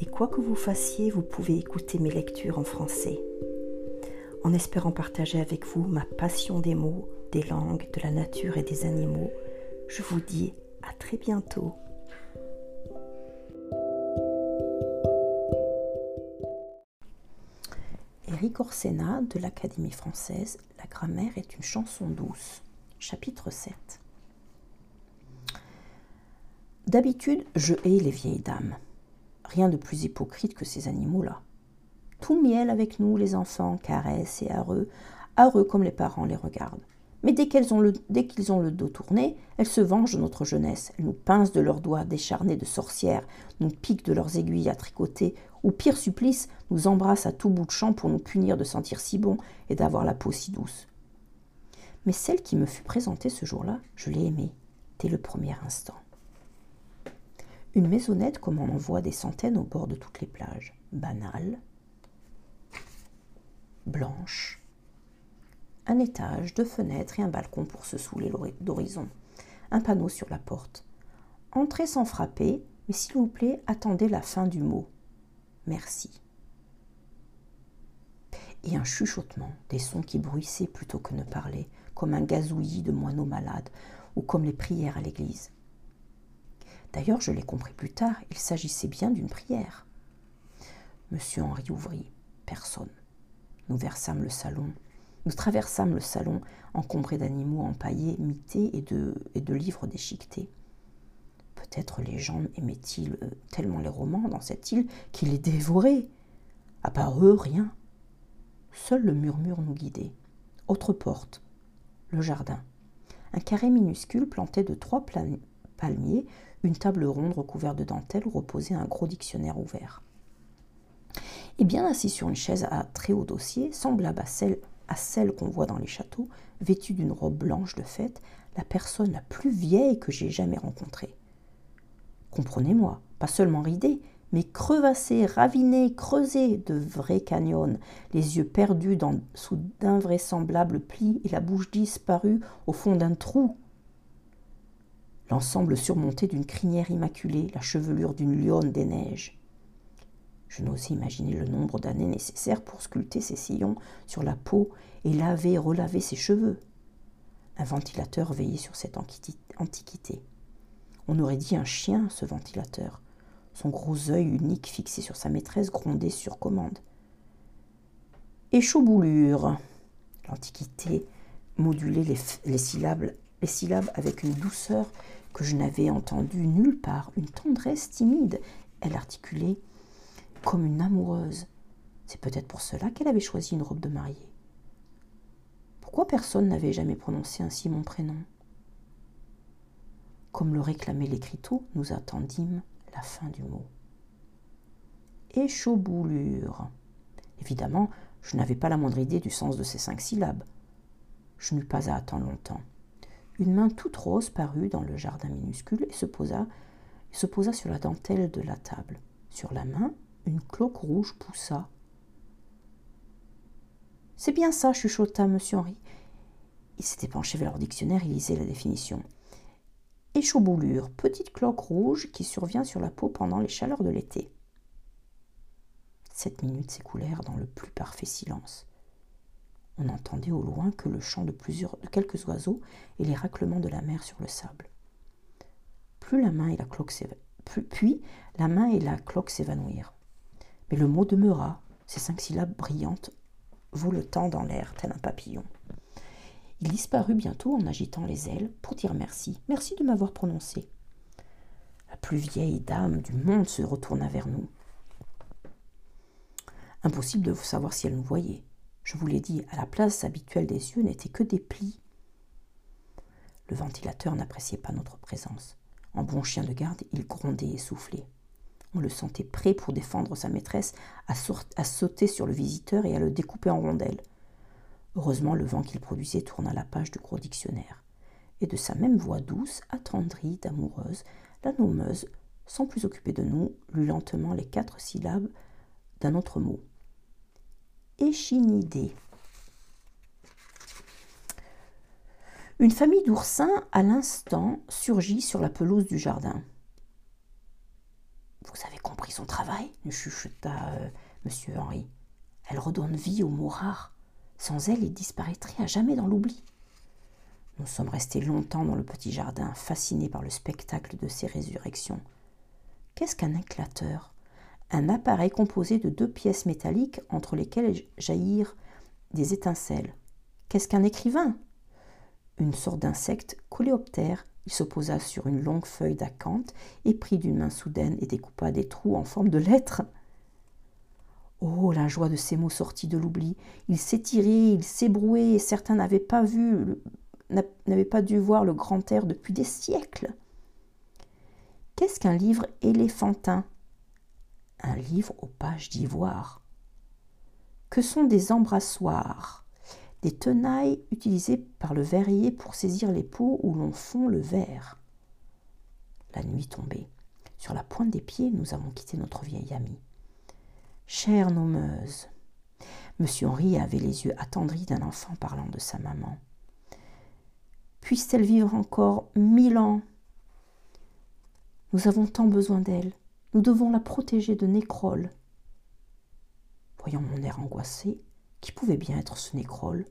et quoi que vous fassiez, vous pouvez écouter mes lectures en français. En espérant partager avec vous ma passion des mots, des langues, de la nature et des animaux, je vous dis à très bientôt. Éric Orsena de l'Académie française, La grammaire est une chanson douce. Chapitre 7. D'habitude, je hais les vieilles dames. Rien de plus hypocrite que ces animaux-là. Tout miel avec nous, les enfants, caressent et hareux, hareux comme les parents les regardent. Mais dès qu'ils ont, ont le dos tourné, elles se vengent de notre jeunesse. Elles nous pincent de leurs doigts décharnés de sorcières, nous piquent de leurs aiguilles à tricoter, ou pire supplice, nous embrassent à tout bout de champ pour nous punir de sentir si bon et d'avoir la peau si douce. Mais celle qui me fut présentée ce jour-là, je l'ai aimée, dès le premier instant. Une maisonnette comme on en voit des centaines au bord de toutes les plages. Banale, blanche. Un étage, deux fenêtres et un balcon pour se saouler d'horizon. Un panneau sur la porte. Entrez sans frapper, mais s'il vous plaît, attendez la fin du mot. Merci. Et un chuchotement, des sons qui bruissaient plutôt que ne parlaient, comme un gazouillis de moineaux malades ou comme les prières à l'église. D'ailleurs, je l'ai compris plus tard, il s'agissait bien d'une prière. Monsieur Henri ouvrit. Personne. Nous versâmes le salon. Nous traversâmes le salon encombré d'animaux empaillés, mités et de, et de livres déchiquetés. Peut-être les gens aimaient-ils euh, tellement les romans dans cette île qu'ils les dévoraient. À part eux, rien. Seul le murmure nous guidait. Autre porte. Le jardin. Un carré minuscule planté de trois palmiers une table ronde recouverte de dentelle où reposait un gros dictionnaire ouvert. Et bien assis sur une chaise à très haut dossier, semblable à celle, à celle qu'on voit dans les châteaux, vêtue d'une robe blanche de fête, la personne la plus vieille que j'ai jamais rencontrée. Comprenez-moi, pas seulement ridée, mais crevassée, ravinée, creusée de vrais canyons, les yeux perdus sous d'invraisemblables plis et la bouche disparue au fond d'un trou l'ensemble surmonté d'une crinière immaculée, la chevelure d'une lionne des neiges. Je n'osais imaginer le nombre d'années nécessaires pour sculpter ses sillons sur la peau et laver relaver ses cheveux. Un ventilateur veillait sur cette antiquité. On aurait dit un chien, ce ventilateur. Son gros œil unique fixé sur sa maîtresse grondait sur commande. Échauboulure. L'antiquité modulait les, syllabes, les syllabes avec une douceur que je n'avais entendu nulle part, une tendresse timide. Elle articulait comme une amoureuse. C'est peut-être pour cela qu'elle avait choisi une robe de mariée. Pourquoi personne n'avait jamais prononcé ainsi mon prénom? Comme le réclamait l'écriteau, nous attendîmes la fin du mot. Échauboulure. Évidemment, je n'avais pas la moindre idée du sens de ces cinq syllabes. Je n'eus pas à attendre longtemps. Une main toute rose parut dans le jardin minuscule et se posa, se posa sur la dentelle de la table. Sur la main, une cloque rouge poussa. C'est bien ça, chuchota M. Henri. Il s'était penché vers leur dictionnaire et lisait la définition. Échauboulure, petite cloque rouge qui survient sur la peau pendant les chaleurs de l'été. Sept minutes s'écoulèrent dans le plus parfait silence. On n'entendait au loin que le chant de, plusieurs, quelques oiseaux et les raclements de la mer sur le sable. Plus la main et la cloque puis la main et la cloque s'évanouirent. Mais le mot demeura, ces cinq syllabes brillantes, voletant dans l'air tel un papillon. Il disparut bientôt en agitant les ailes pour dire merci, merci de m'avoir prononcé. La plus vieille dame du monde se retourna vers nous. Impossible de savoir si elle nous voyait. Je vous l'ai dit, à la place habituelle des yeux n'étaient que des plis. Le ventilateur n'appréciait pas notre présence. En bon chien de garde, il grondait et soufflait. On le sentait prêt pour défendre sa maîtresse, à, sauter sur le visiteur et à le découper en rondelles. Heureusement, le vent qu'il produisait tourna la page du gros dictionnaire. Et de sa même voix douce, attendrie, d'amoureuse, la nommeuse, sans plus occuper de nous, lut lentement les quatre syllabes d'un autre mot. Une famille d'oursins, à l'instant, surgit sur la pelouse du jardin. Vous avez compris son travail nous chuchota euh, M. Henri. Elle redonne vie aux mots rares. Sans elle, il disparaîtrait à jamais dans l'oubli. Nous sommes restés longtemps dans le petit jardin, fascinés par le spectacle de ces résurrections. Qu'est-ce qu'un éclateur? Un appareil composé de deux pièces métalliques entre lesquelles jaillirent des étincelles. Qu'est-ce qu'un écrivain? Une sorte d'insecte coléoptère. Il se posa sur une longue feuille d'acanthe et prit d'une main soudaine et découpa des trous en forme de lettres. Oh, la joie de ces mots sortis de l'oubli. Il s'étirait, il s'ébrouait, et certains n'avaient pas vu, n'avaient pas dû voir le grand air depuis des siècles. Qu'est-ce qu'un livre éléphantin Un livre aux pages d'ivoire. Que sont des embrassoirs? Des tenailles utilisées par le verrier pour saisir les pots où l'on fond le verre. La nuit tombait. Sur la pointe des pieds, nous avons quitté notre vieil ami. Chère nommeuse. Monsieur Henri avait les yeux attendris d'un enfant parlant de sa maman. Puisse-t-elle vivre encore mille ans? Nous avons tant besoin d'elle. Nous devons la protéger de Nécrole. Voyant mon air angoissé, qui pouvait bien être ce Nécrole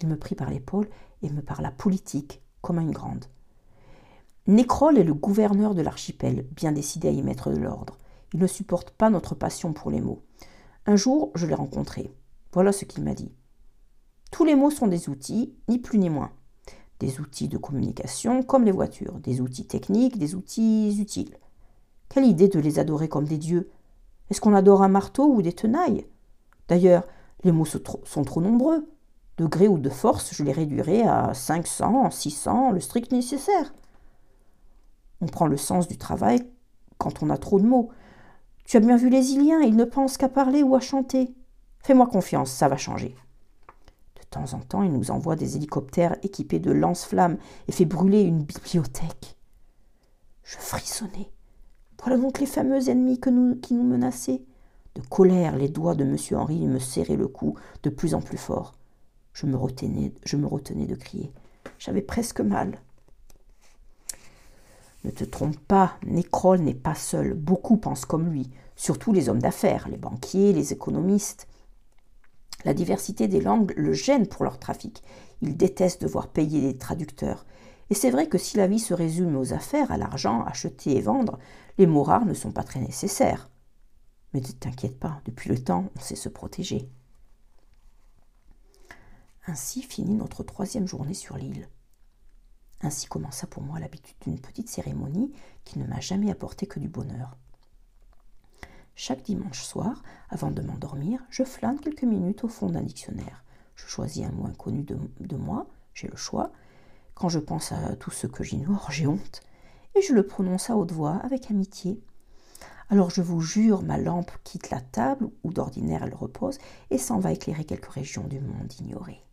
Il me prit par l'épaule et me parla politique, comme à une grande. Nécrole est le gouverneur de l'archipel, bien décidé à y mettre de l'ordre. Il ne supporte pas notre passion pour les mots. Un jour, je l'ai rencontré. Voilà ce qu'il m'a dit. Tous les mots sont des outils, ni plus ni moins. Des outils de communication comme les voitures, des outils techniques, des outils utiles. Quelle idée de les adorer comme des dieux Est-ce qu'on adore un marteau ou des tenailles? D'ailleurs, les mots sont trop nombreux. De gré ou de force, je les réduirai à 500, 600, le strict nécessaire. On prend le sens du travail quand on a trop de mots. Tu as bien vu les Iliens, ils ne pensent qu'à parler ou à chanter. Fais-moi confiance, ça va changer. De temps en temps, il nous envoie des hélicoptères équipés de lance-flammes et fait brûler une bibliothèque. Je frissonnais. Voilà donc les fameux ennemis qui nous menaçaient. De colère, les doigts de M. Henri me serraient le cou de plus en plus fort. Je me retenais, je me retenais de crier. J'avais presque mal. Ne te trompe pas, Nécrole n'est pas seul, beaucoup pensent comme lui, surtout les hommes d'affaires, les banquiers, les économistes. La diversité des langues le gêne pour leur trafic. Il déteste devoir payer des traducteurs. Et c'est vrai que si la vie se résume aux affaires, à l'argent, acheter et vendre, les mots rares ne sont pas très nécessaires. Mais ne t'inquiète pas, depuis le temps, on sait se protéger. Ainsi finit notre troisième journée sur l'île. Ainsi commença pour moi l'habitude d'une petite cérémonie qui ne m'a jamais apporté que du bonheur. Chaque dimanche soir, avant de m'endormir, je flâne quelques minutes au fond d'un dictionnaire. Je choisis un mot inconnu de, de moi, j'ai le choix. Quand je pense à tout ce que j'ignore, j'ai honte, et je le prononce à haute voix avec amitié. Alors je vous jure, ma lampe quitte la table où d'ordinaire elle repose et s'en va éclairer quelques régions du monde ignorées.